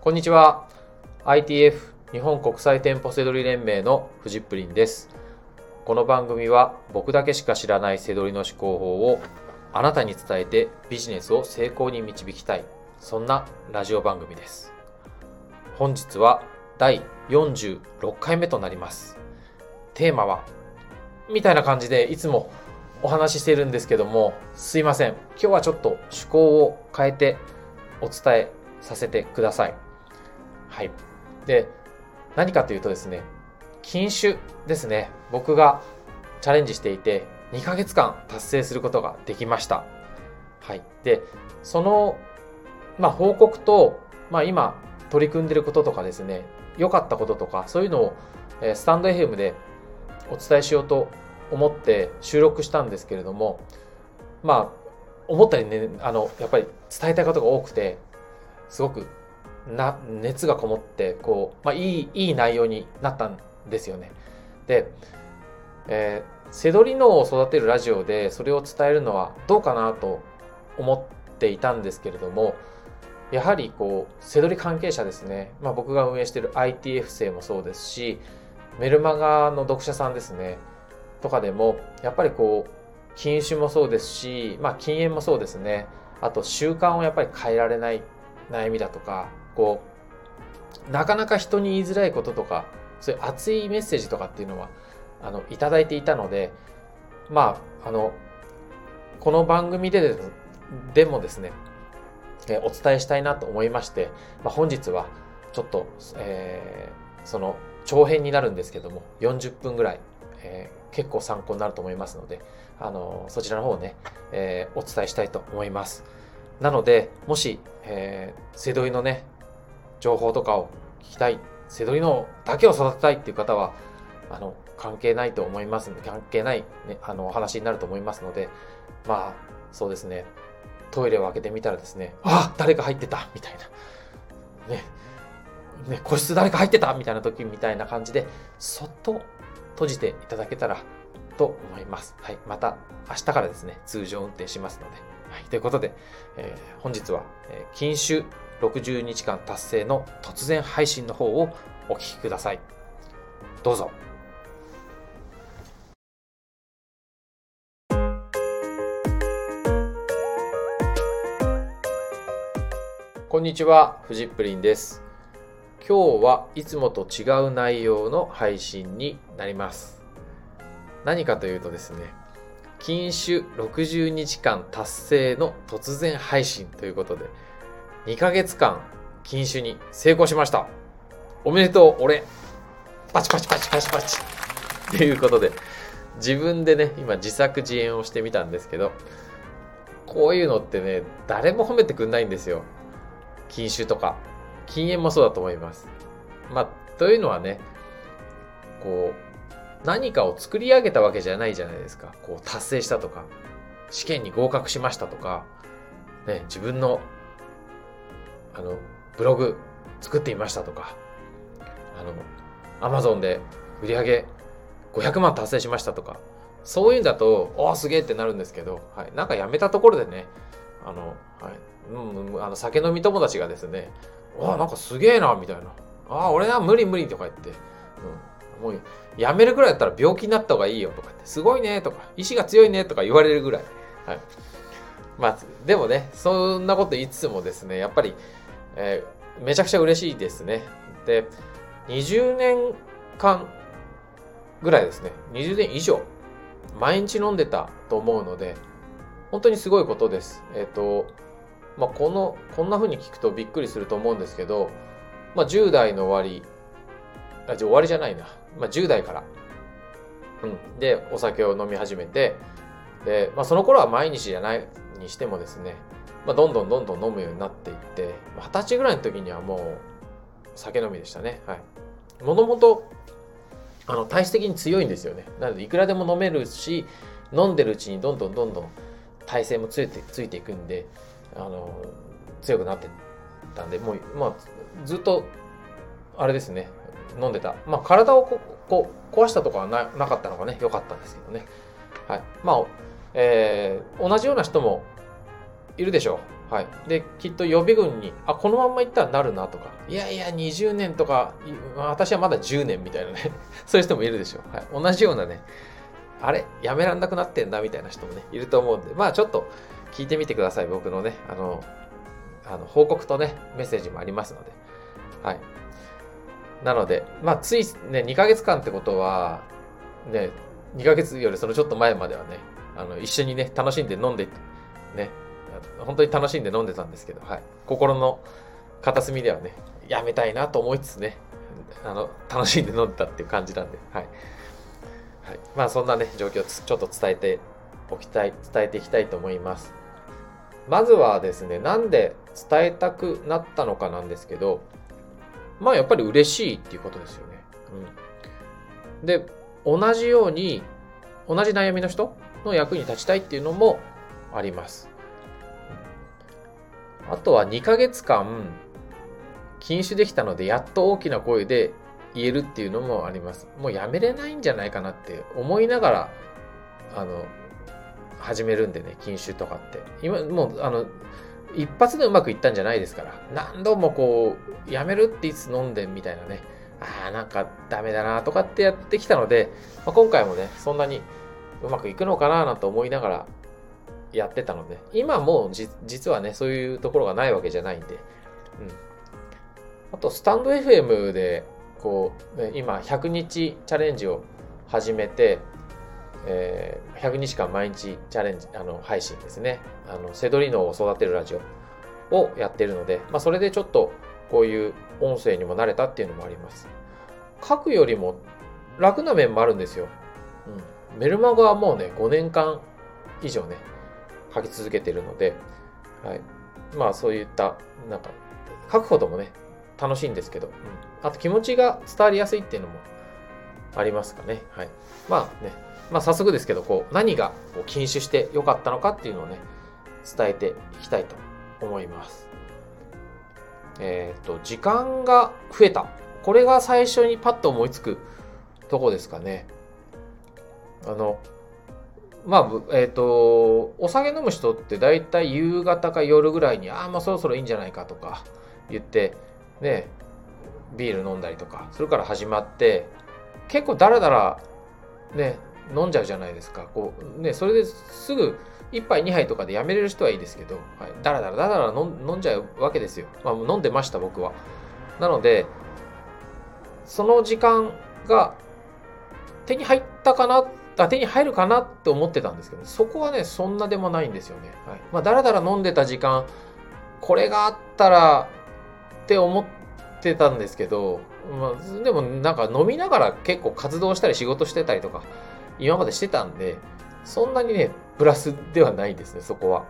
こんにちは。ITF 日本国際店舗セドリ連盟のフジップリンです。この番組は僕だけしか知らないセドリの思考法をあなたに伝えてビジネスを成功に導きたい。そんなラジオ番組です。本日は第46回目となります。テーマはみたいな感じでいつもお話ししてるんですけども、すいません。今日はちょっと趣向を変えてお伝えさせてください。はい。で、何かというとですね、禁酒ですね。僕がチャレンジしていて、2ヶ月間達成することができました。はい。で、その、まあ、報告と、まあ、今取り組んでることとかですね、良かったこととか、そういうのを、えスタンド FM でお伝えしようと思って収録したんですけれども、まあ、思ったよりね、あの、やっぱり伝えたいことが多くて、すごくな熱がこもってこう、まあ、いいいい内容になったんですよね。で、えー、セドリ脳を育てるラジオでそれを伝えるのはどうかなと思っていたんですけれどもやはりこうセドリ関係者ですね、まあ、僕が運営している ITF 生もそうですしメルマガの読者さんですね。とかでもやっぱりこう禁酒もそうですし、まあ、禁煙もそうですね。あと習慣をやっぱり変えられない悩みだとかこうなかなか人に言いづらいこととかそういう熱いメッセージとかっていうのはあのいただいていたのでまああのこの番組ででもですね、えお伝えしたいなと思いまして、まあ、本日はちょっと、えー、その長編になるんですけども40分ぐらい、えー、結構参考になると思いますのであのそちらの方をね、え、お伝えしたいと思います。なのでもし、えー、セドリのね情報とかを聞きたい、セドリのだけを育てたいっていう方は、あの、関係ないと思います関係ない、ね、あの、お話になると思いますので、まあ、そうですね、トイレを開けてみたらですね、あ誰か入ってたみたいな。ね。ね、個室誰か入ってた？みたいな時みたいな感じで、そっと閉じていただけたらと思います。はい。また明日からですね、通常運転しますので。はい。ということで、えー、本日は、えー、禁酒60日間達成の突然配信の方をお聞きください。どうぞ。こんにちは、フジップリンです。今日はいつもと違う内容の配信になります。何かというとですね、禁酒60日間達成の突然配信ということで、2ヶ月間禁酒に成功しました。おめでとう、俺。パチパチパチパチパチ。っていうことで、自分でね、今自作自演をしてみたんですけど、こういうのってね、誰も褒めてくんないんですよ。禁酒とか。禁煙もそうだと思います。まあ、というのはね、こう、何かを作り上げたわけじゃないじゃないですか。こう、達成したとか、試験に合格しましたとか、ね、自分のあの、ブログ作ってみましたとか、あの、アマゾンで売り上げ500万達成しましたとか、そういうんだと、おお、すげえってなるんですけど、はい、なんかやめたところでね、あの、はい、うん、あの酒飲み友達がですね、わあ、なんかすげえな、みたいな。ああ、俺は無理無理とか言って、うん、もうやめるぐらいだったら病気になった方がいいよとかって、すごいねとか、意志が強いねとか言われるぐらい。はい。まあ、でもね、そんなこと言いつつもですね、やっぱり、えー、めちゃくちゃ嬉しいですね。で、20年間ぐらいですね。20年以上、毎日飲んでたと思うので、本当にすごいことです。えっ、ー、と、まあ、この、こんな風に聞くとびっくりすると思うんですけど、まあ、10代の終わり、あ、じゃ終わりじゃないな。まあ、10代から。うん。で、お酒を飲み始めて、で、まあ、その頃は毎日じゃないにしてもですね、まあ、どんどんどんどん飲むようになっていって二十歳ぐらいの時にはもう酒飲みでしたね。はい。もともとあの体質的に強いんですよね。なのでいくらでも飲めるし飲んでるうちにどんどんどんどん体勢もついてついていくんであの強くなってたんでもう、まあ、ずっとあれですね。飲んでた。まあ体をここ壊したとかはななかったのがね。良かったんですけどね。はい。まあえー、同じような人もいるでしょうはい。で、きっと予備軍に、あ、このまんま行ったらなるなとか、いやいや、20年とか、私はまだ10年みたいなね、そういう人もいるでしょう。はい。同じようなね、あれ？やめらんなくなってんだ？みたいな人もね、いると思うんで、まあちょっと聞いてみてください。僕のね、あの、あの報告とね、メッセージもありますので。はい。なので、まあついね、2ヶ月間ってことは、ね、2ヶ月よりそのちょっと前まではね、あの、一緒にね、楽しんで飲んで、ね、本当に楽しんで飲んでたんですけど、はい。心の片隅ではね、やめたいなと思いつつね、あの、楽しんで飲んでたっていう感じなんで、はい。はい、まあそんなね、状況をちょっと伝えておきたい、伝えていきたいと思います。まずはですね、なんで伝えたくなったのかなんですけど、まあやっぱり嬉しいっていうことですよね。うん。で、同じように、同じ悩みの人の役に立ちたいっていうのもあります。あとは2ヶ月間、禁酒できたので、やっと大きな声で言えるっていうのもあります。もうやめれないんじゃないかなって思いながら、あの、始めるんでね、禁酒とかって。今、もう、あの、一発でうまくいったんじゃないですから。何度もこう、やめるっていつ飲んでみたいなね。ああ、なんかダメだなとかってやってきたので、まあ、今回もね、そんなにうまくいくのかななんて思いながらやってたので、今もう実はね、そういうところがないわけじゃないんで、うん。あと、スタンド FM でこう、ね、今100日チャレンジを始めて、えー、100日間毎日チャレンジ、あの、配信ですね。あの、セドリ脳を育てるラジオをやってるので、まあ、それでちょっとこういう音声にも慣れたっていうのもあります。書くよりも楽な面もあるんですよ。うん。メルマガはもうね、5年間以上ね、書き続けてるので、はい。まあそういった、なんか、書くこともね、楽しいんですけど、うん、あと気持ちが伝わりやすいっていうのもありますかね。はい。まあね、まあ早速ですけど、こう、何がこう禁酒して良かったのかっていうのをね、伝えていきたいと思います。えっ、ー、と、時間が増えた。これが最初にパッと思いつくとこですかね。あの、まあ、えっ、ー、と、お酒飲む人って大体夕方か夜ぐらいに、ああ、まあそろそろいいんじゃないかとか言って、ね、ビール飲んだりとかそれから始まって結構ダラダラね飲んじゃうじゃないですか。こうねそれですぐ1杯2杯とかでやめれる人はいいですけど、はい、ダラダラダラ飲んじゃうわけですよ、まあ、飲んでました僕は。なのでその時間が手に入ったかなあ手に入るかなって思ってたんですけどそこはねそんなでもないんですよね、はい。まあ、だらだら飲んでた時間これがあったらって思ってたんですけど、まあ、でもなんか飲みながら結構活動したり仕事してたりとか今までしてたんでそんなにねプラスではないですねそこは、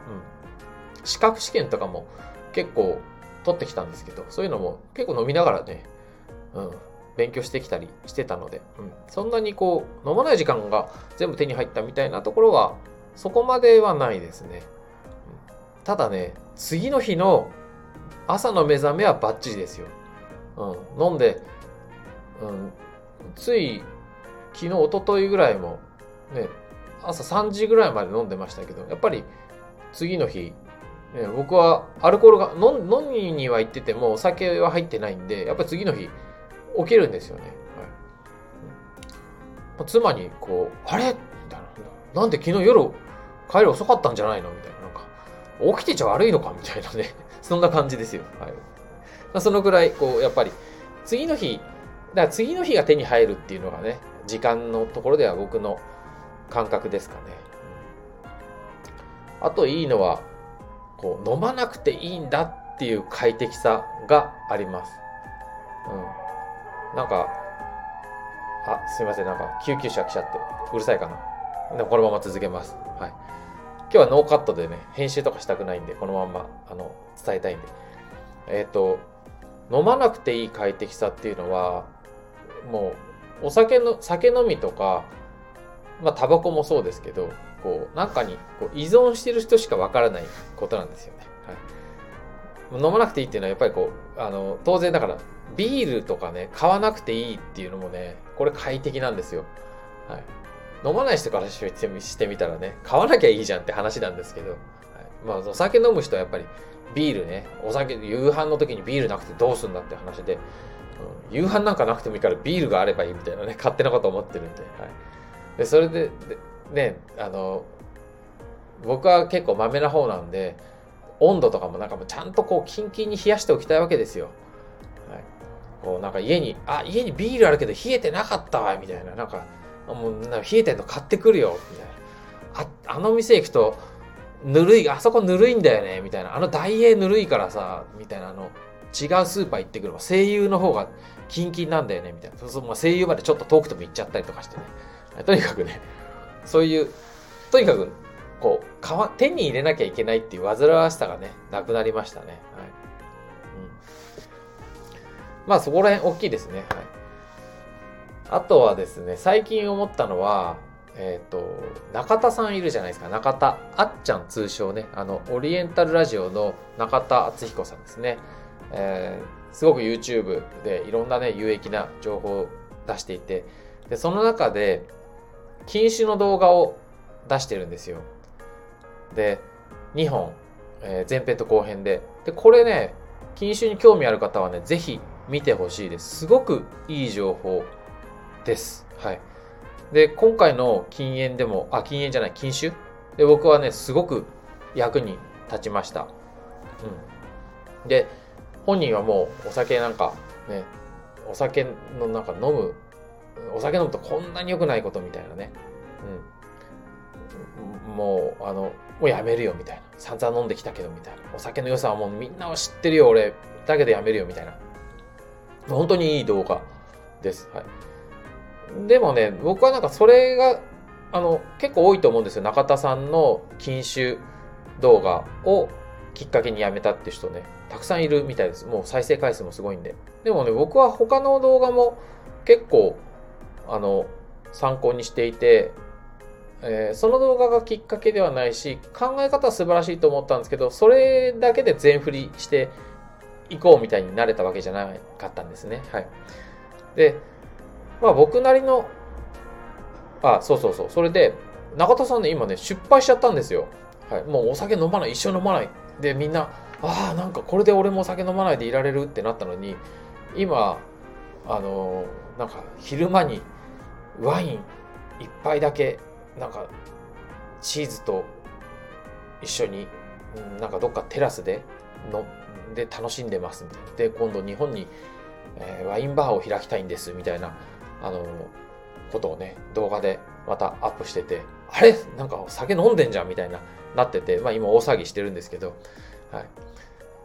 うん、資格試験とかも結構取ってきたんですけどそういうのも結構飲みながらね、うん、勉強してきたりしてたので、うん、そんなにこう飲まない時間が全部手に入ったみたいなところはそこまではないですね、うん、ただね次の日の朝の目覚めはバッチリですよ。うん、飲んで、うん、つい昨日、一昨日ぐらいも、ね、朝3時ぐらいまで飲んでましたけど、やっぱり次の日、ね、僕はアルコールが飲飲みには行っててもお酒は入ってないんで、やっぱり次の日起きるんですよね。はい、妻にこう、あれ？みたいな。なんで昨日夜帰り遅かったんじゃないの？みたいな。なんか、起きてちゃ悪いのか？みたいなね。そんな感じですよ。はい。まあ、そのぐらい、こう、やっぱり、次の日、だから次の日が手に入るっていうのがね、時間のところでは僕の感覚ですかね。あといいのは、こう、飲まなくていいんだっていう快適さがあります。うん。なんか、あ、すいません、なんか救急車来ちゃって、うるさいかな。でもこのまま続けます。はい。今日はノーカットでね、編集とかしたくないんで、このまま、あの、伝えたいんで。えっ、ー、と、飲まなくていい快適さっていうのは、もう、お酒の、酒飲みとか、まあ、タバコもそうですけど、こう、なんかにこう依存してる人しかわからないことなんですよね。はい。飲まなくていいっていうのは、やっぱりこう、あの、当然だから、ビールとかね、買わなくていいっていうのもね、これ快適なんですよ。はい。飲まない人からしてみたらね、買わなきゃいいじゃんって話なんですけど、はい、まあお酒飲む人はやっぱりビールねお酒夕飯の時にビールなくてどうすんだって話で、うん、夕飯なんかなくてもいいからビールがあればいいみたいなね勝手なこと思ってるんで,、はい、でそれでねあの僕は結構まめな方なんで温度とかもなんかもちゃんとこうキンキンに冷やしておきたいわけですよ。こうなんか家にあ家にビールあるけど冷えてなかったわみたいな。なんかもう冷えてんの買ってくるよみたいな。ああの店行くとぬるいあそこぬるいんだよねみたいな。あの大英ぬるいからさみたいな。あの違うスーパー行ってくる。声優の方がキンキンなんだよねみたいな。そうそう、まあ、声優までちょっと遠くても行っちゃったりとかしてね。とにかくねそういうとにかくこう手に入れなきゃいけないっていう煩わしさがねなくなりましたね、まあそこら辺大きいですね、はい、あとはですね最近思ったのはえっ、ー、と中田さんいるじゃないですか。中田あっちゃん通称ね。あのオリエンタルラジオの中田敦彦さんですね、えー、すごく YouTube でいろんなね有益な情報を出していて。でその中で禁酒の動画を出してるんですよ。で、2本、えー、前編と後編で。で、これね、禁酒に興味ある方はね、ぜひ見てほしいです。すごくいい情報です。はい。で、今回の禁煙でも、あ、禁煙じゃない、禁酒？で、僕はね、すごく役に立ちました。うん。で、本人はもうお酒なんかね、お酒のなんか飲む、お酒飲むとこんなに良くないことみたいなね。うん。もう、あの、もうやめるよみたいな。散々飲んできたけどみたいな。お酒の良さはもうみんなは知ってるよ俺。だけどやめるよみたいな。本当にいい動画です。はい。でもね、僕はなんかそれが、あの、結構多いと思うんですよ。中田さんの禁酒動画をきっかけにやめたって人ね、たくさんいるみたいです。もう再生回数もすごいんで。でもね、僕は他の動画も結構、あの、参考にしていて、えー、その動画がきっかけではないし考え方は素晴らしいと思ったんですけどそれだけで全振りしていこうみたいになれたわけじゃなかったんですね。はい、でまあ僕なりのあそうそうそう。それで中田さんね今ね失敗しちゃったんですよ。はい、もうお酒飲まない一生飲まない。でみんなああなんかこれで俺もお酒飲まないでいられるってなったのに今あのー、なんか昼間にワイン一杯だけなんかチーズと一緒に、なんかどっかテラスでので楽しんでますみたいな。で、今度日本に、えー、ワインバーを開きたいんですみたいな、あのことをね、動画でまたアップしてて、あれ？なんか酒飲んでんじゃんみたいな、なってて、まあ今大騒ぎしてるんですけど、はい。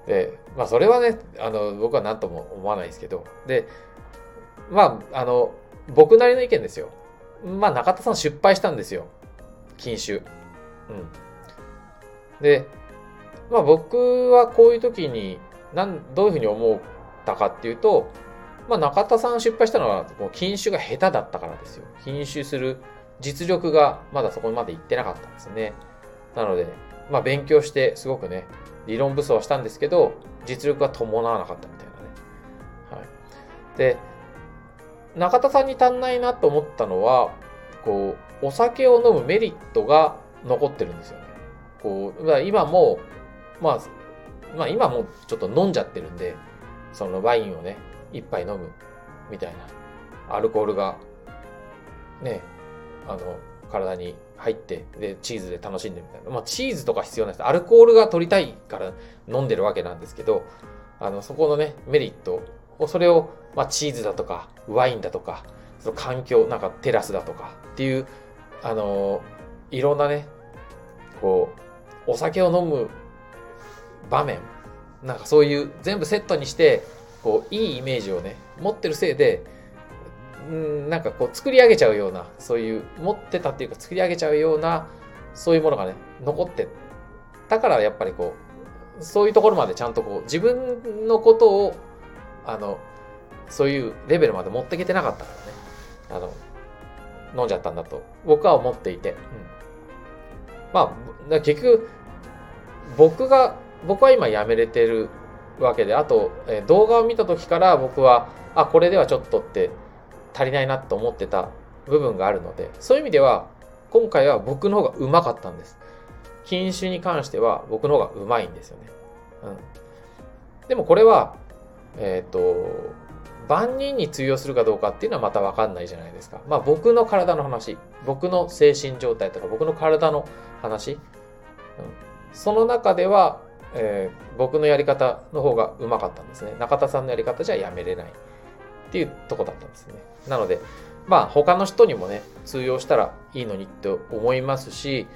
で、まあそれはね、あの、僕は何とも思わないですけど、で、まあ、あの、僕なりの意見ですよ。まあ中田さん失敗したんですよ。禁酒。うん。で、まあ僕はこういう時になんどういうふうに思ったかっていうと、まあ中田さん失敗したのはもう禁酒が下手だったからですよ。禁酒する実力がまだそこまで行ってなかったんですね。なので、まあ勉強してすごくね、理論武装はしたんですけど、実力が伴わなかったみたいなね。はい。で、中田さんに足んないなと思ったのは、こう、お酒を飲むメリットが残ってるんですよね。こう、今も、まあ、まあ今もうちょっと飲んじゃってるんで、そのワインをね、一杯飲むみたいな。アルコールが、ね、あの、体に入って、で、チーズで楽しんでみたいな。まあチーズとか必要ないです。アルコールが取りたいから飲んでるわけなんですけど、あの、そこのね、メリットを、それを、まあチーズだとか、ワインだとか、その環境、なんかテラスだとかっていう、あのいろんなね、こう、お酒を飲む場面、なんかそういう全部セットにして、こう、いいイメージをね、持ってるせいで、んなんかこう作り上げちゃうような、そういう持ってたっていうか作り上げちゃうような、そういうものがね、残ってだからやっぱりこう、そういうところまでちゃんとこう、自分のことを、あの、そういうレベルまで持ってきてなかったからね。あの、飲んじゃったんだと僕は思っていて、うん、まあ、結局、僕が、僕は今やめれてるわけで、あと、え動画を見た時から僕は、あ、これではちょっとって足りないなと思ってた部分があるので、そういう意味では、今回は僕の方がうまかったんです。禁酒に関しては僕の方がうまいんですよね。うん。でもこれは、えっ、ー、と、万人に通用するかどうかっていうのはまた分かんないじゃないですか。まあ僕の体の話、僕の精神状態とか僕の体の話、うん、その中では、えー、僕のやり方の方がうまかったんですね。中田さんのやり方じゃやめれないっていうとこだったんですね。なので、まあ他の人にもね、通用したらいいのにって思いますし、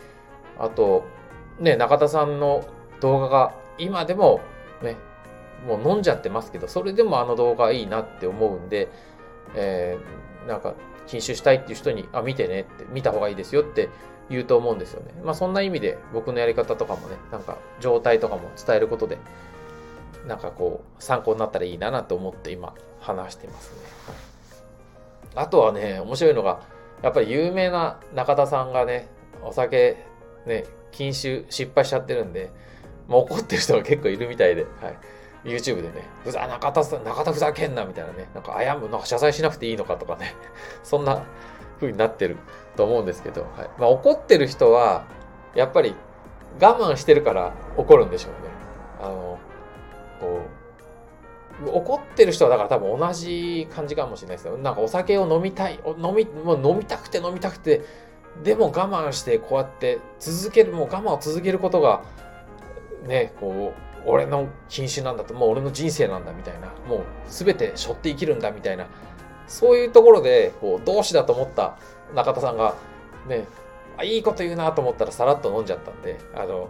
あと、ね、中田さんの動画が今でもね、もう飲んじゃってますけど、それでもあの動画いいなって思うんで、えー、なんか、禁酒したいっていう人に、あ、見てねって、見た方がいいですよって言うと思うんですよね。まあそんな意味で僕のやり方とかもね、なんか状態とかも伝えることで、なんかこう、参考になったらいいななと思って今話してますね。あとはね、面白いのが、やっぱり有名な中田さんがね、お酒ね、禁酒失敗しちゃってるんで、まあ、怒ってる人が結構いるみたいで、はい。YouTube でね、ふざ、中田さん、中田ふざけんなみたいなね、なんか謝む、なんか謝罪しなくていいのかとかね、そんな風になってると思うんですけど、はい。まあ、怒ってる人は、やっぱり我慢してるから怒るんでしょうね。あの、こう、怒ってる人はだから多分同じ感じかもしれないですよ。なんかお酒を飲みたい、飲み、もう飲みたくて飲みたくて、でも我慢してこうやって続ける、もう我慢を続けることが、ね、こう、俺の禁酒なんだと、もう俺の人生なんだみたいな、もう全て背負って生きるんだみたいな、そういうところで、こう、同志だと思った中田さんが、ね、あいいこと言うなと思ったらさらっと飲んじゃったんで、あの、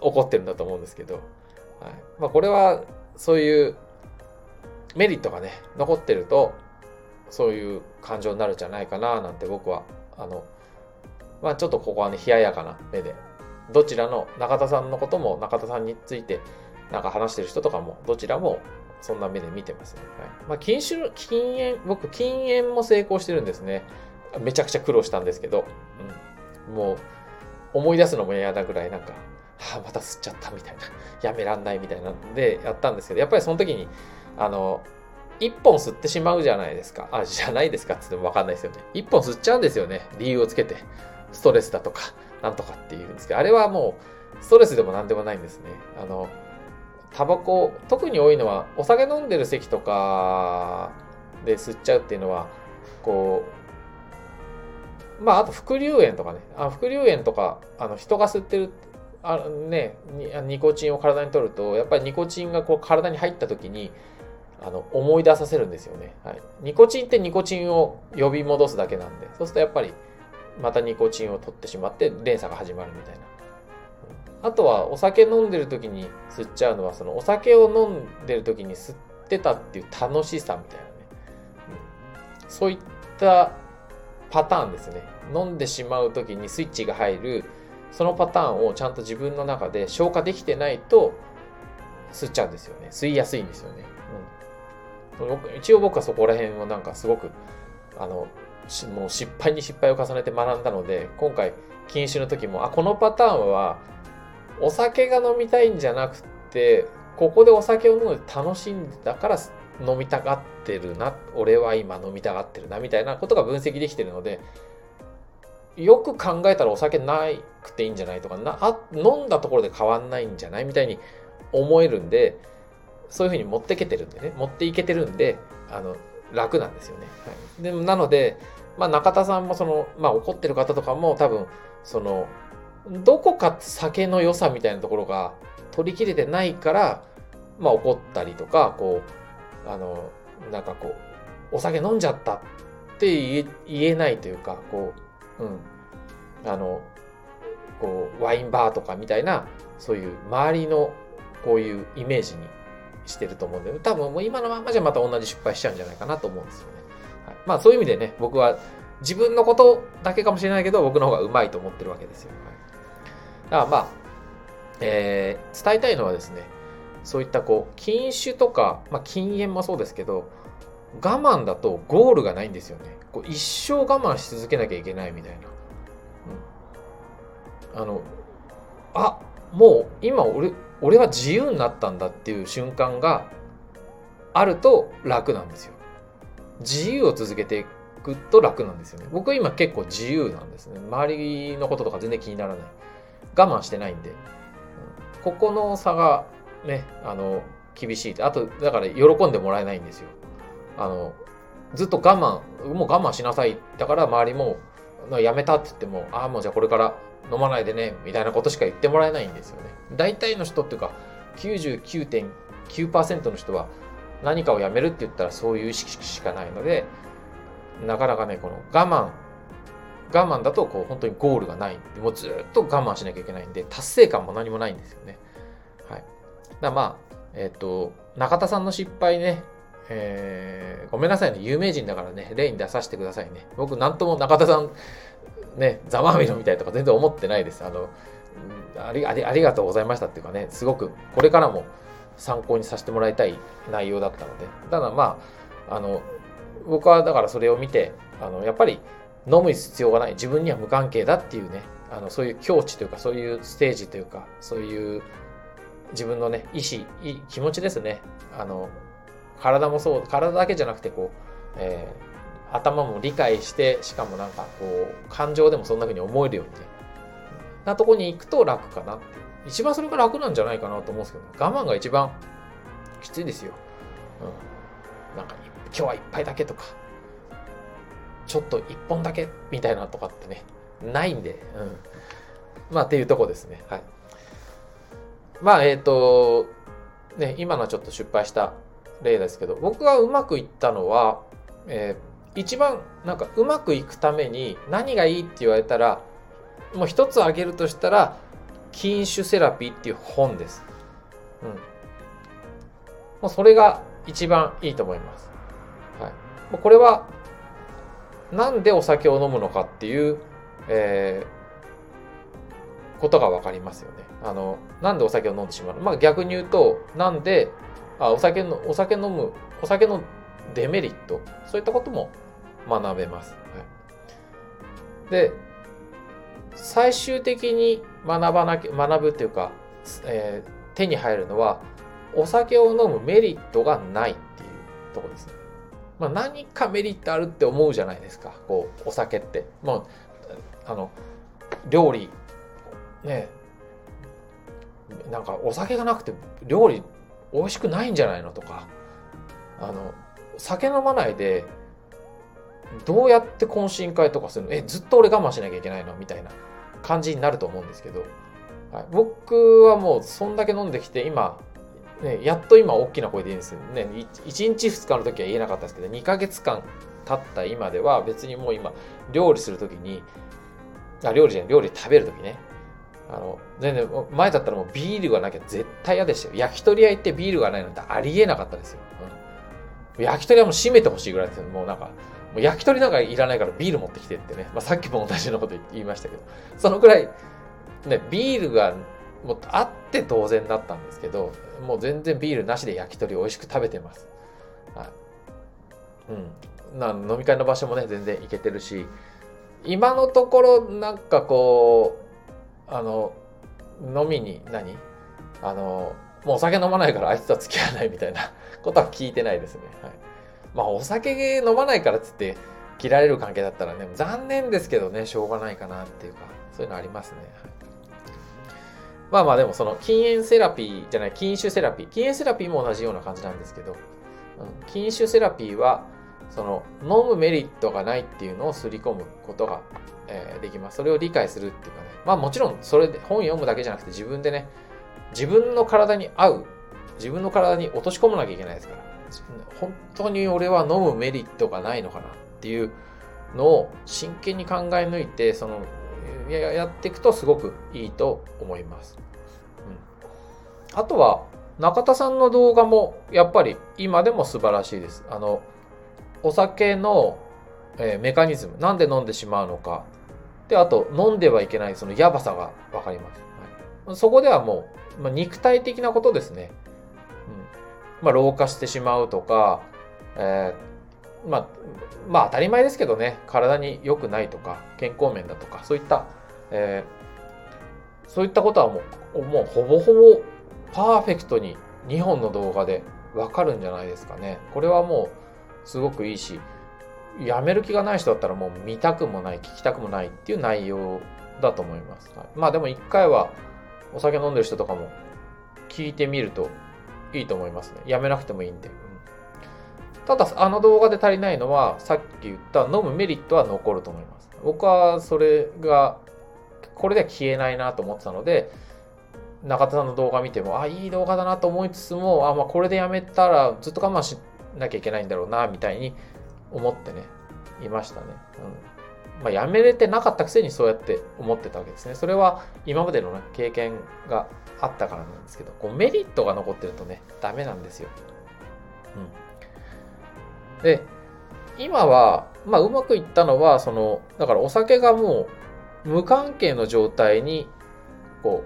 怒ってるんだと思うんですけど、はい。まあ、これは、そういうメリットがね、残ってると、そういう感情になるんじゃないかな、なんて僕は、あの、まあちょっとここはね、冷ややかな目で、どちらの中田さんのことも中田さんについてなんか話してる人とかも、どちらもそんな目で見てますね。はい。まあ、禁酒、禁煙、僕、禁煙も成功してるんですね。めちゃくちゃ苦労したんですけど、うん。もう、思い出すのも嫌だぐらい、なんか、はあ、また吸っちゃったみたいな、やめらんないみたいなんでやったんですけど、やっぱりその時に、あの、一本吸ってしまうじゃないですか。あ、じゃないですかって言ってもわかんないですよね。一本吸っちゃうんですよね。理由をつけて。ストレスだとか、なんとかっていうんですけど、あれはもう、ストレスでも何でもないんですね。あの、タバコ、特に多いのは、お酒飲んでる席とかで吸っちゃうっていうのは、こう、まあ、あと副流炎とかね、あ副流炎とか、あの人が吸ってる、あね、ニコチンを体に取ると、やっぱりニコチンがこう体に入った時に、あの思い出させるんですよね、はい。ニコチンってニコチンを呼び戻すだけなんで、そうするとやっぱりまたニコチンを取ってしまって連鎖が始まるみたいな。あとはお酒飲んでる時に吸っちゃうのはそのお酒を飲んでる時に吸ってたっていう楽しさみたいなね、そういったパターンですね。飲んでしまう時にスイッチが入るそのパターンをちゃんと自分の中で消化できてないと吸っちゃうんですよね。吸いやすいんですよね、うん、一応僕はそこら辺をなんかすごくあのもう失敗に失敗を重ねて学んだので今回禁酒の時もあこのパターンはお酒が飲みたいんじゃなくて、ここでお酒を飲んで楽しんだから飲みたがってるな、俺は今飲みたがってるな、みたいなことが分析できてるので、よく考えたらお酒なくていいんじゃないとか、なあ飲んだところで変わんないんじゃない？みたいに思えるんで、そういうふうに持ってけてるんでね、持っていけてるんで、あの、楽なんですよね。はい、でなので、まあ中田さんもその、まあ怒ってる方とかも多分、その、どこか酒の良さみたいなところが取り切れてないから、まあ怒ったりとか、こう、あの、なんかこう、お酒飲んじゃったって言えないというか、こう、うん、あの、こう、ワインバーとかみたいな、そういう周りのこういうイメージにしてると思うんで、多分もう今のままじゃまた同じ失敗しちゃうんじゃないかなと思うんですよね。はい、まあそういう意味でね、僕は自分のことだけかもしれないけど、僕の方がうまいと思ってるわけですよ。はいだからまあ、えー、伝えたいのはですね、そういったこう、禁酒とか、まあ、禁煙もそうですけど、我慢だとゴールがないんですよね。こう一生我慢し続けなきゃいけないみたいな。うん、あの、あ、もう今俺、俺は自由になったんだっていう瞬間があると楽なんですよ。自由を続けていくと楽なんですよね。僕今結構自由なんですね。周りのこととか全然気にならない。我慢してないんで、うん、ここの差がね、あの、厳しい。あと、だから喜んでもらえないんですよ。あの、ずっと我慢、もう我慢しなさい。だから周りも、やめたって言っても、ああ、もうじゃあこれから飲まないでね、みたいなことしか言ってもらえないんですよね。大体の人っていうか、99.9%の人は何かをやめるって言ったらそういう意識しかないので、なかなかね、この我慢、我慢だとこう本当にゴールがない。もうずっと我慢しなきゃいけないんで、達成感も何もないんですよね。はい。だまあ、えっ、と、中田さんの失敗ね、えー、ごめんなさいね、有名人だからね、例に出させてくださいね。僕、なんとも中田さん、ね、ざまみろみたいとか全然思ってないです。あの、ありありありがとうございましたっていうかね、すごくこれからも参考にさせてもらいたい内容だったので、ただまあ、あの、僕はだからそれを見て、あの、やっぱり飲む必要がない、自分には無関係だっていうね、あの、そういう境地というか、そういうステージというか、そういう自分のね、意志、気持ちですね。あの、体もそう、体だけじゃなくて、こう、えー、頭も理解して、しかもなんかこう、感情でもそんな風に思えるようにね、なとこに行くと楽かな一番それが楽なんじゃないかなと思うんですけど、我慢が一番きついですよ。うん。なんか、今日は一杯だけとか、ちょっと一本だけみたいなとかってね、ないんで、うん。まあ、っていうとこですね。はい。まあ、えっ、ー、と、ね、今のはちょっと失敗した例ですけど、僕がうまくいったのは、えー、一番なんかうまくいくために何がいいって言われたら、もう一つ挙げるとしたら、禁酒セラピーっていう本です。うん。もうそれが一番いいと思います。はい。これは、なんでお酒を飲むのかっていう、えー、ことがわかりますよ。あの、なんでお酒を飲んでしまうの？まあ逆に言うと、なんで、あお酒の、お酒飲む、お酒のデメリット、そういったことも学べます。はい、で、最終的に学ばなき、学ぶっていうか、えー、手に入るのは、お酒を飲むメリットがないっていうとこですね。まあ、何かメリットあるって思うじゃないですか。こう、お酒って。もう、あの、料理、ね、なんかお酒がなくて料理美味しくないんじゃないのとか、あの、酒飲まないでどうやって懇親会とかするの？え、ずっと俺我慢しなきゃいけないの？みたいな感じになると思うんですけど、はい、僕はもうそんだけ飲んできて今、ね、やっと今大きな声で言うんですよね。1日2日の時は言えなかったですけど、2ヶ月間経った今では別にもう今料理する時に、あ、料理じゃない、料理食べる時ね。あの、全然、前だったらもうビールがなきゃ絶対嫌でしたよ。焼き鳥屋行ってビールがないなんてありえなかったですよ。うん、焼き鳥はも閉めてほしいぐらいですよ。もうなんか、もう焼き鳥なんかいらないからビール持ってきてってね。まあ、さっきも同じようなこと言いましたけど、そのくらい、ね、ビールがもうあって当然だったんですけど、もう全然ビールなしで焼き鳥美味しく食べてます。はい。うん。な飲み会の場所もね、全然行けてるし、今のところなんかこう、あの、飲みに何？あの、もうお酒飲まないからあいつとは付き合わないみたいなことは聞いてないですね。はい。まあお酒飲まないからっつって切られる関係だったらね、残念ですけどね、しょうがないかなっていうか、そういうのありますね。はい、まあまあでもその禁煙セラピーじゃない、禁酒セラピー。禁煙セラピーも同じような感じなんですけど、うん、禁酒セラピーは、その飲むメリットがないっていうのをすり込むことが、えー、できます。それを理解するっていうかね。まあもちろんそれで本読むだけじゃなくて自分でね、自分の体に合う、自分の体に落とし込まなきゃいけないですから。本当に俺は飲むメリットがないのかなっていうのを真剣に考え抜いて、その、やっていくとすごくいいと思います。うん、あとは、中田さんの動画もやっぱり今でも素晴らしいです。あの、お酒の、えー、メカニズム、なんで飲んでしまうのか。で、あと、飲んではいけないそのやばさがわかります。はい、そこではもう、まあ、肉体的なことですね。うんまあ、老化してしまうとか、えー、まあ、まあ当たり前ですけどね、体に良くないとか、健康面だとか、そういった、えー、そういったことはもう、もうほぼほぼパーフェクトに2本の動画でわかるんじゃないですかね。これはもうすごくいいし、やめる気がない人だったらもう見たくもない、聞きたくもないっていう内容だと思います。はい、まあでも一回はお酒飲んでる人とかも聞いてみるといいと思いますね。やめなくてもいいんで。ただ、あの動画で足りないのは、さっき言った飲むメリットは残ると思います。僕はそれが、これでは消えないなと思ってたので、中田さんの動画見ても、あ、いい動画だなと思いつつも、あ、まあこれでやめたらずっと我慢してなきゃいけないんだろうな、みたいに思ってね、いましたね。うん。まあやめれてなかったくせにそうやって思ってたわけですね。それは今までの、ね、経験があったからなんですけど、こうメリットが残ってるとね、ダメなんですよ。うん。で、今は、まあうまくいったのは、その、だからお酒がもう無関係の状態に、こ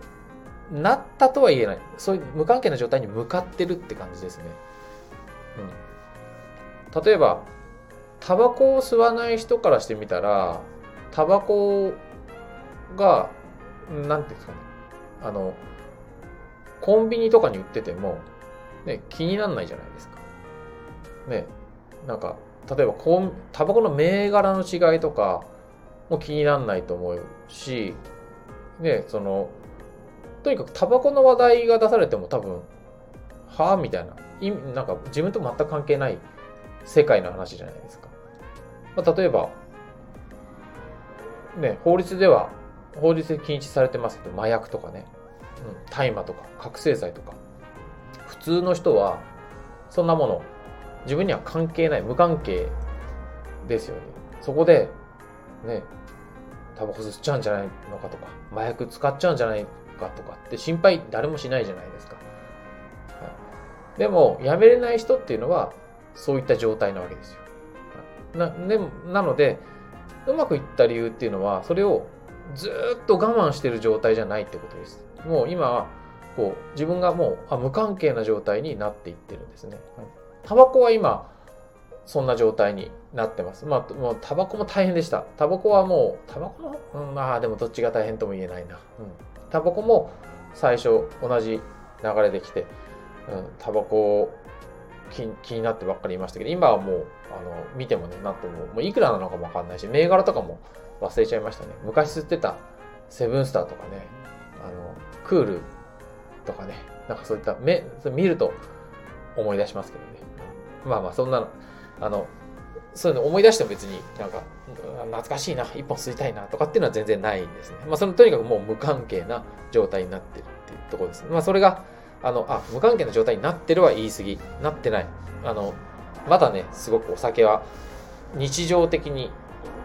う、なったとは言えない。そういう無関係な状態に向かってるって感じですね。うん。例えば、タバコを吸わない人からしてみたら、タバコが、なんていうんですかね。あの、コンビニとかに売ってても、ね、気にならないじゃないですか。ね、なんか、例えばコン、タバコの銘柄の違いとかも気にならないと思うし、ね、その、とにかくタバコの話題が出されても多分、はあみたいな、なんか自分と全く関係ない世界の話じゃないですか。まあ、例えば、ね、法律では、法律で禁止されてますけど、麻薬とかね、大麻とか覚醒剤とか。普通の人はそんなもの自分には関係ない無関係ですよね。そこでねタバコ吸っちゃうんじゃないのかとか麻薬使っちゃうんじゃないかとかって心配誰もしないじゃないですか、でもやめれない人っていうのはそういった状態なわけですよなでなのでうまくいった理由っていうのはそれをずっと我慢してる状態じゃないってことですもう今はこう自分がもうあ無関係な状態になっていってるんですね。タバコは今そんな状態になってます。まあ、もうタバコも大変でした。タバコはもう、タバコの、うん、まあでもどっちが大変とも言えないな。うん。タバコも最初同じ流れできて、うん、タバコ気気になってばっかりいましたけど、今はもう、あの、見てもね、なっても、もういくらなのかもわかんないし、銘柄とかも忘れちゃいましたね。昔吸ってたセブンスターとかね、あの、クールとかね、なんかそういった目、見ると思い出しますけどね。まあまあ、そんなの、あの、そういうの思い出しても別になんか、懐かしいな、一本吸いたいなとかっていうのは全然ないんですね。まあ、そのとにかくもう無関係な状態になってるっていうところです。まあ、それが、あの、あ、無関係な状態になってるは言い過ぎ。なってない。あの、まだね、すごくお酒は日常的に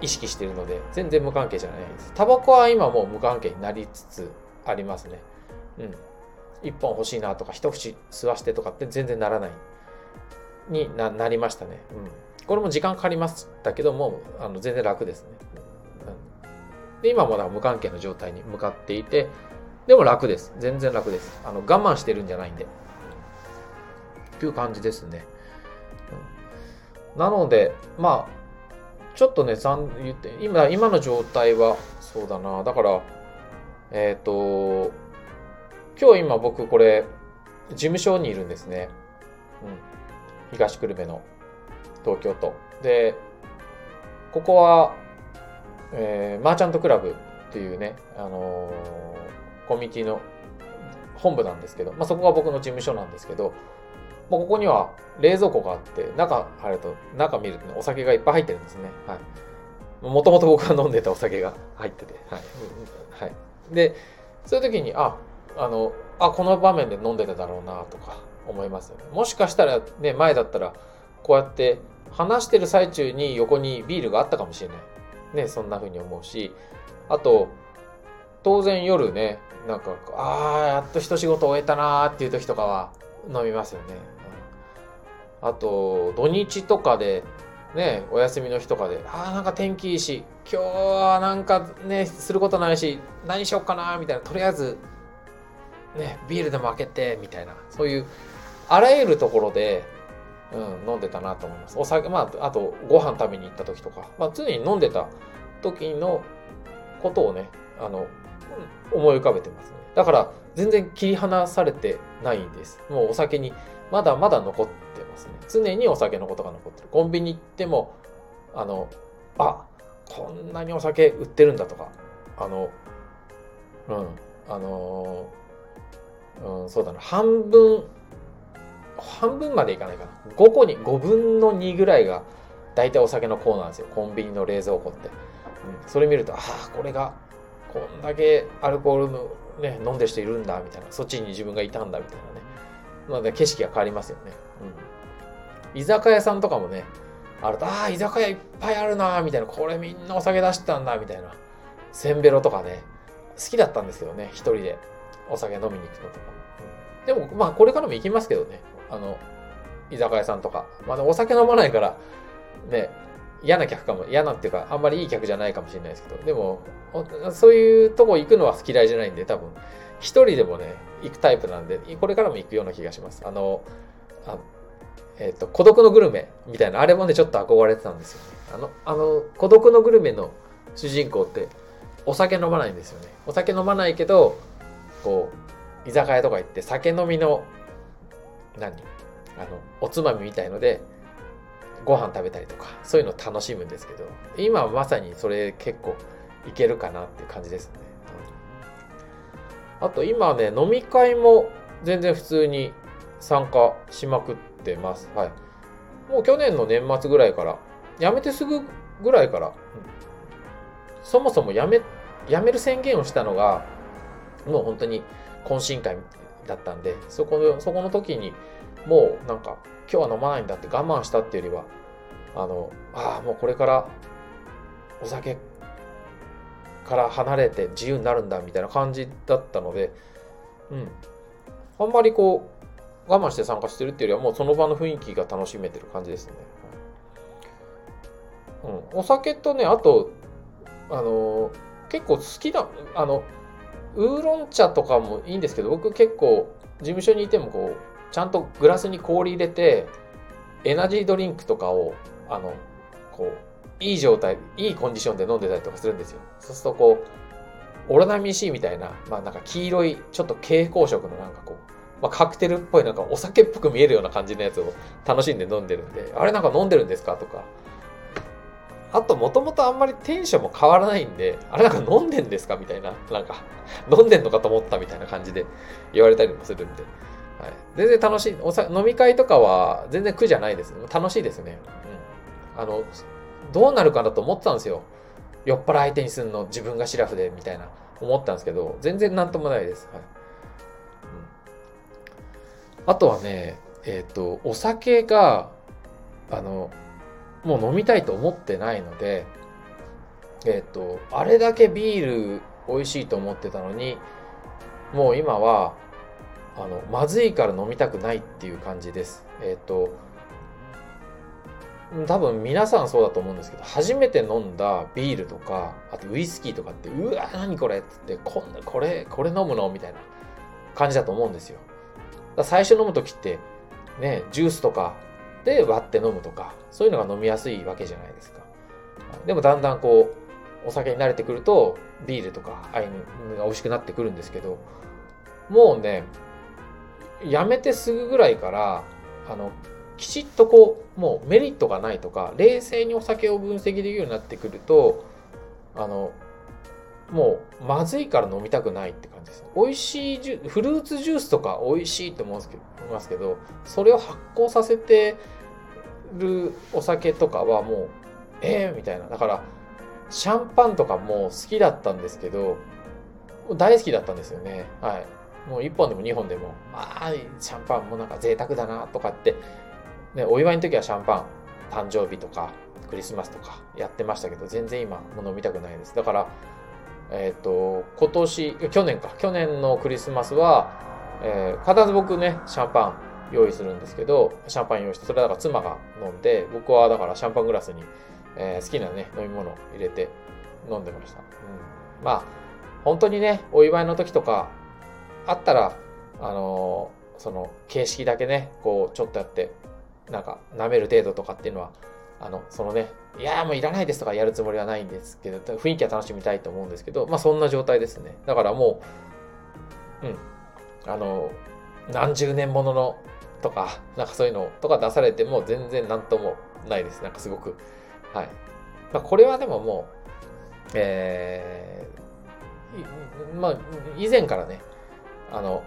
意識してるので、全然無関係じゃないです。タバコは今もう無関係になりつつありますね。うん。1本欲しいなとか、一口吸わしてとかって全然ならない。にななりましたね。うん。これも時間かかりましたけども、あの全然楽ですね。うん、で、今もだ無関係の状態に向かっていて、でも楽です。全然楽です。あの我慢してるんじゃないんで。という感じですね。なので、まあ、ちょっとね、言って今、今の状態は、そうだな。だから、えっ、ー、と、今日今僕これ、事務所にいるんですね。うん。東久留米の東京都。で、ここは、えー、マーチャントクラブっていうね、あのー、コミュニティの本部なんですけど、まあ、そこが僕の事務所なんですけど、まあ、ここには冷蔵庫があって、中入ると、中見るとね、お酒がいっぱい入ってるんですね。はい。もともと僕が飲んでたお酒が入ってて、はい。はい。で、そういう時に、あ、あの、あ、この場面で飲んでただろうなとか思いますよね。もしかしたらね、前だったら、こうやって話してる最中に横にビールがあったかもしれない。ね、そんな風に思うし、あと、当然夜ね、なんか、ああ、やっと一仕事終えたなーっていう時とかは飲みますよね。あと、土日とかで、ね、お休みの日とかで、ああ、なんか天気いいし、今日はなんかね、することないし、何しよっかなみたいな、とりあえず、ね、ビールでも開けて、みたいな、そういう、あらゆるところで、うん、飲んでたなと思います。お酒、まあ、あと、ご飯食べに行った時とか、まあ、常に飲んでた時のことをね、あの、思い浮かべてますね。だから、全然切り離されてないんです。もうお酒に、まだまだ残ってますね。常にお酒のことが残ってる。コンビニ行っても、あの、あ、こんなにお酒売ってるんだとか、あの、うんあのうん、そうだな半分半分までいかないかな5個に5分の2ぐらいが大体お酒のコーナーですよコンビニの冷蔵庫って、うん、それ見るとああこれがこんだけアルコールの、ね、飲んでる人いるんだみたいな。そっちに自分がいたんだみたいなね。なので景色が変わりますよね、うん、居酒屋さんとかもねあるとああ居酒屋いっぱいあるなみたいな。これみんなお酒出してたんだみたいな。せんべろとかね好きだったんですけどね。一人で。お酒飲みに行くのとか、うん、でもまあこれからも行きますけどね。あの居酒屋さんとか。まあお酒飲まないからね嫌な客かも嫌なっていうかあんまりいい客じゃないかもしれないですけどでもそういうとこ行くのは嫌いじゃないんで多分。一人でもね行くタイプなんでこれからも行くような気がします。あのあえっ、ー、と孤独のグルメみたいなあれもねちょっと憧れてたんですよ。ねあのあの孤独のグルメの主人公ってお酒飲まないんですよね。お酒飲まないけどこう居酒屋とか行って酒飲みの何？あのおつまみみたいのでご飯食べたりとかそういうの楽しむんですけど今まさにそれ結構いけるかなっていう感じですね、あと今ね飲み会も全然普通に参加しまくってます。はい。もう去年の年末ぐらいから辞めてすぐぐらいから、そもそも辞め辞める宣言をしたのがもう本当に懇親会だったんでそこのそこの時にもうなんか今日は飲まないんだって我慢したっていうよりはあのああもうこれからお酒から離れて自由になるんだみたいな感じだったのでうん。あんまりこう我慢して参加してるっていうよりはもうその場の雰囲気が楽しめてる感じですね。うん、お酒とねあとあの結構好きなあのウーロン茶とかもいいんですけど僕結構事務所にいてもこうちゃんとグラスに氷入れてエナジードリンクとかをあのこういい状態いいコンディションで飲んでたりとかするんですよ。そうするとこうオロナミン C みたいな、まあ、なんか黄色いちょっと蛍光色のなんかこう、まあ、カクテルっぽいなんかお酒っぽく見えるような感じのやつを楽しんで飲んでるんであれなんか飲んでるんですか？とか。あと、もともとあんまりテンションも変わらないんで、あれなんか飲んでんですか？みたいな、なんか、飲んでんのかと思ったみたいな感じで言われたりもするんで、はい、全然楽しいおさ。飲み会とかは全然苦じゃないです。楽しいですね。うん。あの、どうなるかなと思ったんですよ。酔っ払い相手にすんの自分がシラフでみたいな思ったんですけど、全然なんともないです。はい。あとはね、えっ、ー、と、お酒が、あの、もう飲みたいと思ってないので、えっ、と、あれだけビール美味しいと思ってたのに、もう今は、あの、まずいから飲みたくないっていう感じです。えっ、と、多分皆さんそうだと思うんですけど、初めて飲んだビールとか、あとウイスキーとかって、うわ、何これってって、こんな、これ、これ飲むのみたいな感じだと思うんですよ。最初飲む時って、ね、ジュースとかで割って飲むとか、そういうのが飲みやすいわけじゃないですか。でもだんだんこう、お酒に慣れてくると、ビールとか、ああいうのが美味しくなってくるんですけど、もうね、やめてすぐぐらいから、あの、きちっとこう、もうメリットがないとか、冷静にお酒を分析できるようになってくると、あの、もうまずいから飲みたくないって感じです。美味しいジュフルーツジュースとか美味しいと思うんですけど、思いますけど、それを発酵させてるお酒とかはもう、ええー、みたいな。だから、シャンパンとかも好きだったんですけど、大好きだったんですよね。はい。もう1本でも2本でも、ああ、シャンパンもなんか贅沢だなとかって、ね、お祝いの時はシャンパン、誕生日とか、クリスマスとかやってましたけど、全然今もう飲みたくないです。だから、えっ、ー、と、今年、去年か、去年のクリスマスは、えー、必ず僕ね、シャンパン用意するんですけど、シャンパン用意して、それはだから妻が飲んで、僕はだからシャンパングラスに、えー、好きなね、飲み物を入れて飲んでました。うん、まあ、本当にね、お祝いの時とか、あったら、あのー、その、形式だけね、こう、ちょっとやって、なんか、舐める程度とかっていうのは、あの、そのね、いやもういらないですとかやるつもりはないんですけど、雰囲気は楽しみたいと思うんですけど、まあそんな状態ですね。だからもう、うん、あの、何十年もののとか、なんかそういうのとか出されても全然なんともないです。なんかすごく。はい。まあこれはでももう、えーまあ、以前からね、あの、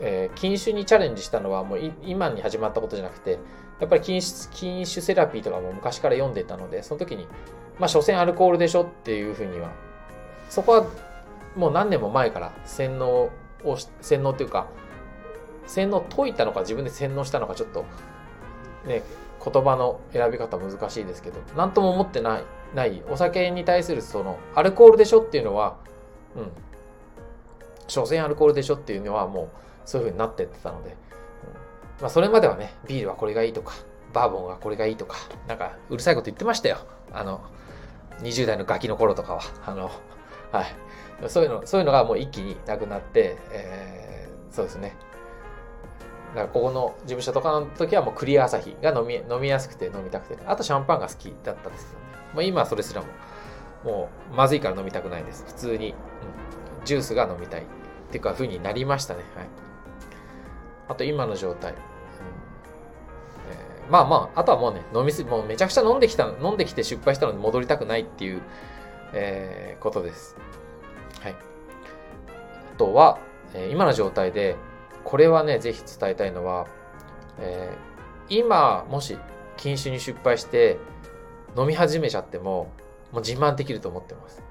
えー、禁酒にチャレンジしたのはもう今に始まったことじゃなくて、やっぱり禁酒禁酒セラピーとかも昔から読んでたので、その時に、まあ、所詮アルコールでしょっていうふうには、そこはもう何年も前から洗脳を、洗脳っていうか、洗脳解いたのか自分で洗脳したのかちょっと、ね、言葉の選び方難しいですけど、何とも思ってない、ない。お酒に対するその、アルコールでしょっていうのは、うん、所詮アルコールでしょっていうのはもう、そういう風になってってたので、うんまあ、それまではね、ビールはこれがいいとか、バーボンはこれがいいとか、なんかうるさいこと言ってましたよ。あの、20代のガキの頃とかは。あの、はい。そういうの、そういうのがもう一気になくなって、えー、そうですね。だからここの事務所とかの時はもうクリア朝日が飲み飲みやすくて飲みたくて、あとシャンパンが好きだったですけどね。まあ、今はそれすらも、もうまずいから飲みたくないです。普通に、うん、ジュースが飲みたいっていうか風になりましたね。はい。あと今の状態。うんえー、まあまあ、あとはもうね、飲みすぎ、もうめちゃくちゃ飲んできた、飲んできて失敗したので戻りたくないっていう、えー、ことです。はい。あとは、えー、今の状態で、これはね、ぜひ伝えたいのは、えー、今、もし禁酒に失敗して飲み始めちゃっても、もう自慢できると思ってます。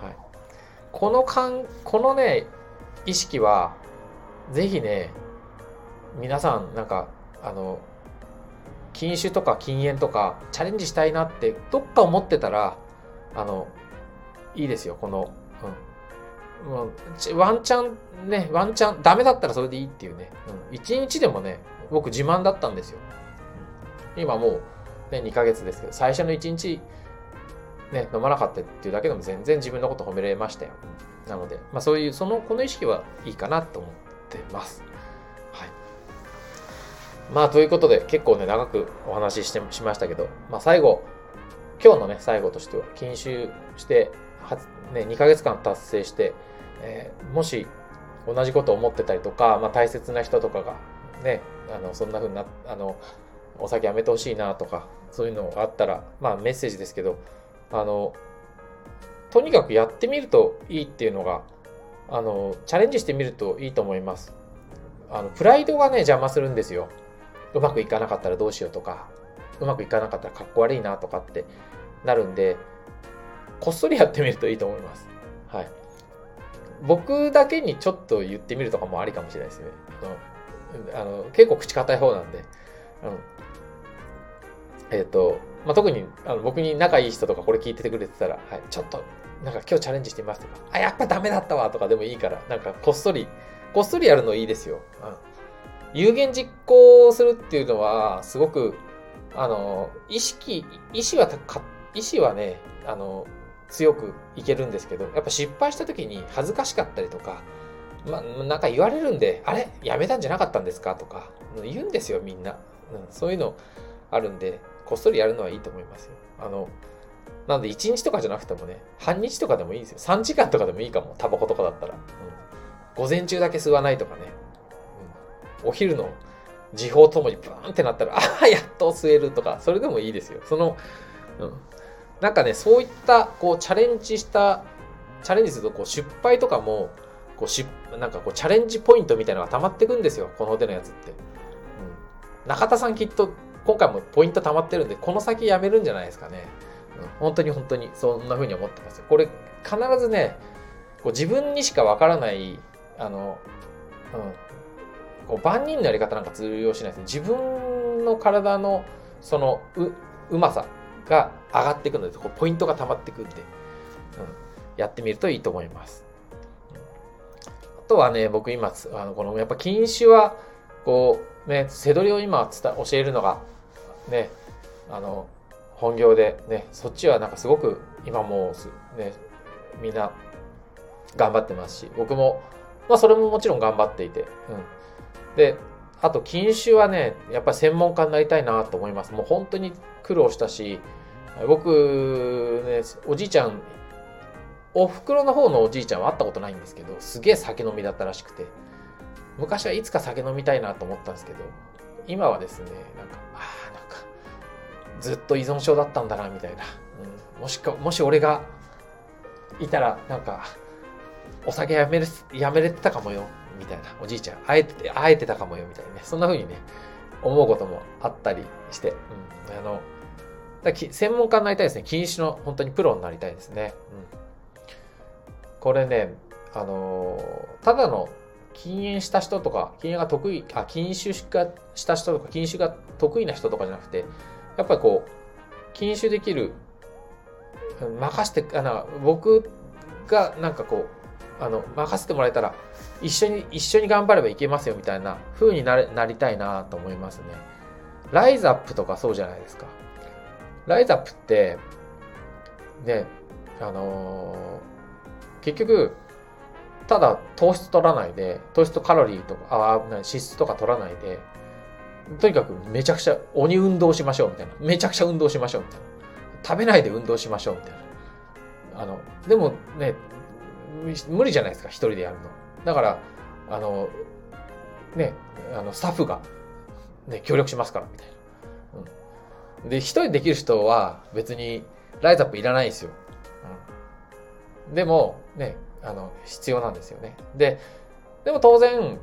はい。この感、このね、意識は、ぜひね、皆さん、なんか、あの、禁酒とか禁煙とかチャレンジしたいなってどっか思ってたら、あの、いいですよ、この、うん。もうワンチャンね、ワンチャン、ダメだったらそれでいいっていうね。うん。1日でもね、僕自慢だったんですよ。今もう、ね、2ヶ月ですけど、最初の1日、ね、飲まなかったっていうだけでも全然自分のこと褒められましたよ。なので、まあそういう、その、この意識はいいかなと思ってます。はいまあ、ということで、結構ね、長くお話ししてしましたけど、まあ、最後、今日のね、最後としては、禁酒して、ね、2ヶ月間達成して、えー、もし、同じことを思ってたりとか、まあ、大切な人とかが、ね、あの、そんな風にな、あの、お酒やめてほしいなとか、そういうのがあったら、まあ、メッセージですけど、あの、とにかくやってみるといいっていうのが、あの、チャレンジしてみるといいと思います。あの、プライドがね、邪魔するんですよ。うまくいかなかったらどうしようとか、うまくいかなかったらかっこ悪いなとかってなるんで、こっそりやってみるといいと思います。はい。僕だけにちょっと言ってみるとかもありかもしれないですね。あの、結構口硬い方なんで。うん、えっ、ー、と、まあ、特にあの僕に仲いい人とかこれ聞いててくれてたら、はい、ちょっと、なんか今日チャレンジしてみますとか、あ、やっぱダメだったわとかでもいいから、なんかこっそり、こっそりやるのいいですよ。うん有言実行するっていうのは、すごく、あの、意識、意志は意志はね、あの、強くいけるんですけど、やっぱ失敗した時に恥ずかしかったりとか、ま、なんか言われるんで、あれ？やめたんじゃなかったんですか？とか、言うんですよ、みんな。うん、そういうのあるんで、こっそりやるのはいいと思いますよ。あの、なので1日とかじゃなくてもね、半日とかでもいいですよ。3時間とかでもいいかも、タバコとかだったら。うん、午前中だけ吸わないとかね。うんお昼の時報ともにブーンってなったら、ああ、やっと吸えるとか、それでもいいですよ。その、うん。なんかね、そういった、こう、チャレンジした、チャレンジすると、こう、失敗とかも、こう、し、なんかこう、チャレンジポイントみたいなのが溜まってくんですよ。この手のやつって。うん。中田さんきっと、今回もポイント溜まってるんで、この先やめるんじゃないですかね。本当に本当に、そんな風に思ってます。これ、必ずね、こう自分にしかわからない、あの、うん、こう万人のやり方なんか通用しないです。自分の体のそのううまさが上がっていくので、こうポイントが溜まっていくんで、うん、やってみるといいと思います。あとはね、僕今、あのこのやっぱ禁酒は、こう、ね、背取りを今伝教えるのが、ね、あの、本業でね、そっちはなんかすごく今もうね、みんな頑張ってますし、僕も、まあそれももちろん頑張っていて、うん、で、あと禁酒はね、やっぱり専門家になりたいなと思います。もう本当に苦労したし、僕ね、おじいちゃん、お袋の方のおじいちゃんは会ったことないんですけど、すげえ酒飲みだったらしくて、昔はいつか酒飲みたいなと思ったんですけど、今はですね、なんか、ああ、ずっと依存症だったんだな、みたいな。うん、もしか、もし俺がいたら、なんか、お酒やめる、やめれてたかもよ、みたいな。おじいちゃん、あえて、あえてたかもよ、みたいなね。そんな風にね、思うこともあったりして、うん。あの、だ専門家になりたいですね。禁酒の本当にプロになりたいですね。うん。これね、あのただの禁煙した人とか、禁煙が得意、あ、禁酒がした人とか、禁酒が得意な人とかじゃなくて、やっぱりこう、禁酒できる、任せて、あの、僕がなんかこう、あの、任せてもらえたら、一緒に、一緒に頑張ればいけますよみたいな風にななりたいなと思いますね。ライズアップとかそうじゃないですか。ライズアップって、ね、あのー、結局、ただ糖質取らないで、糖質とカロリーとか、あ脂質とか取らないで、とにかくめちゃくちゃ鬼運動しましょうみたいな。めちゃくちゃ運動しましょうみたいな。食べないで運動しましょうみたいな。あの、でもね、無理じゃないですか、一人でやるの。だから、あの、ね、あの、スタッフが、ね、協力しますから、みたいな。うん。で、一人できる人は別にライズアップいらないんですよ。うん。でも、ね、あの、必要なんですよね。で、でも当然、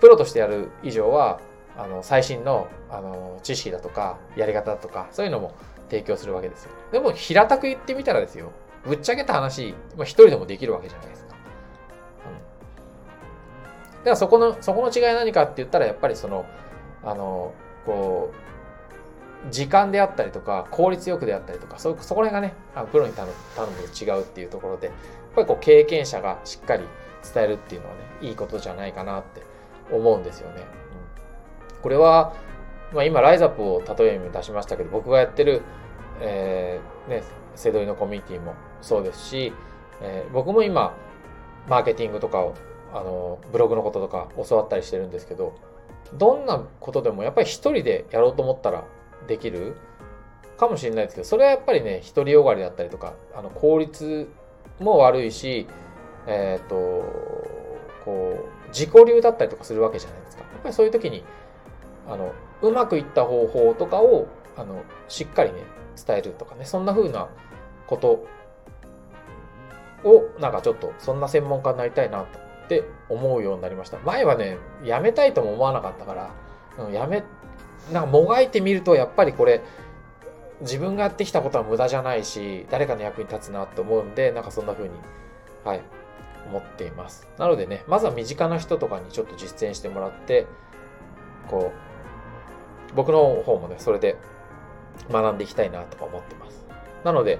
プロとしてやる以上は、あの、最新の、あの、知識だとか、やり方だとか、そういうのも提供するわけですよ。でも、平たく言ってみたらですよ。ぶっちゃけた話、まあ、一人でもできるわけじゃないですか。うん。では、そこの、そこの違い何かって言ったら、やっぱりその、あの、こう、時間であったりとか、効率よくであったりとか、そ、そこら辺がね、あのプロに頼む頼むと違うっていうところで、やっぱりこう、経験者がしっかり伝えるっていうのはね、いいことじゃないかなって思うんですよね。これは、まあ、今、ライズアップを例えに出しましたけど、僕がやってる、えー、ね、セドリのコミュニティもそうですし、えー、僕も今、マーケティングとかを、あの、ブログのこととか教わったりしてるんですけど、どんなことでもやっぱり一人でやろうと思ったらできるかもしれないですけど、それはやっぱりね、独りよがりだったりとか、あの、効率も悪いし、えっ、ー、と、こう、自己流だったりとかするわけじゃないですか。やっぱりそういう時に、あの、うまくいった方法とかを、あの、しっかりね、伝えるとかね、そんな風なことを、なんかちょっと、そんな専門家になりたいなって思うようになりました。前はね、やめたいとも思わなかったから、うん、やめ、なんかもがいてみると、やっぱりこれ、自分がやってきたことは無駄じゃないし、誰かの役に立つなと思うんで、なんかそんな風に、はい、思っています。なのでね、まずは身近な人とかにちょっと実践してもらって、こう、僕の方もね、それで学んでいきたいなとか思ってます。なので、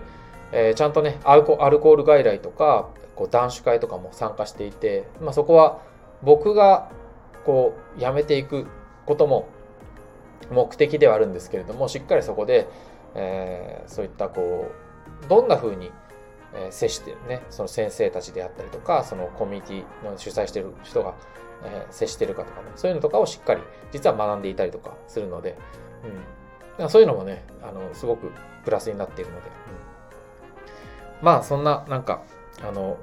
えー、ちゃんとねアルコ、アルコール外来とか、こう男子会とかも参加していて、まあ、そこは僕がこうやめていくことも目的ではあるんですけれども、しっかりそこで、えー、そういったこう、どんな風にえ接してるね、その先生たちであったりとか、そのコミュニティの主催してる人が、え接してるかとかね、そういうのとかをしっかり実は学んでいたりとかするので、うん、そういうのもね、あの、すごくプラスになっているので、うん、まあ、そんな、なんか、あの、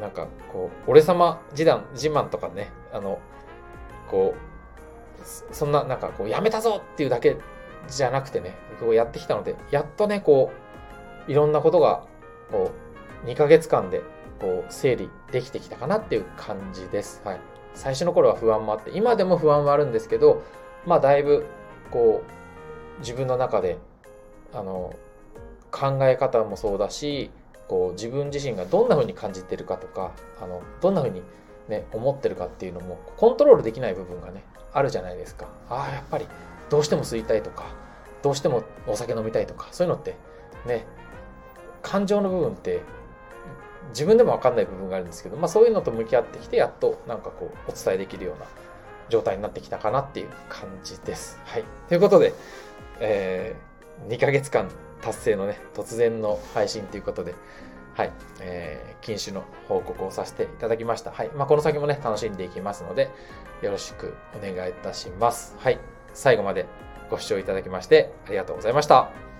なんか、こう、俺様自慢、自慢とかね、あの、こう、そんな、なんか、こう、やめたぞっていうだけじゃなくてね、こうやってきたので、やっとね、こう、いろんなことがこう、2ヶ月間で、こう、整理できてきたかなっていう感じです。はい。最初の頃は不安もあって、今でも不安はあるんですけど、まあ、だいぶ、こう、自分の中で、あの、考え方もそうだし、こう、自分自身がどんな風に感じてるかとか、あの、どんな風にね、思ってるかっていうのも、コントロールできない部分がね、あるじゃないですか。ああ、やっぱり、どうしても吸いたいとか、どうしてもお酒飲みたいとか、そういうのって、ね、感情の部分って自分でも分かんない部分があるんですけど、まあ、そういうのと向き合ってきてやっとなんかこうお伝えできるような状態になってきたかなっていう感じです。はい。ということで、えー、2ヶ月間達成のね、突然の配信ということで、はい、えー、禁酒の報告をさせていただきました。はい。まあ、この先もね、楽しんでいきますので、よろしくお願いいたします。はい。最後までご視聴いただきましてありがとうございました。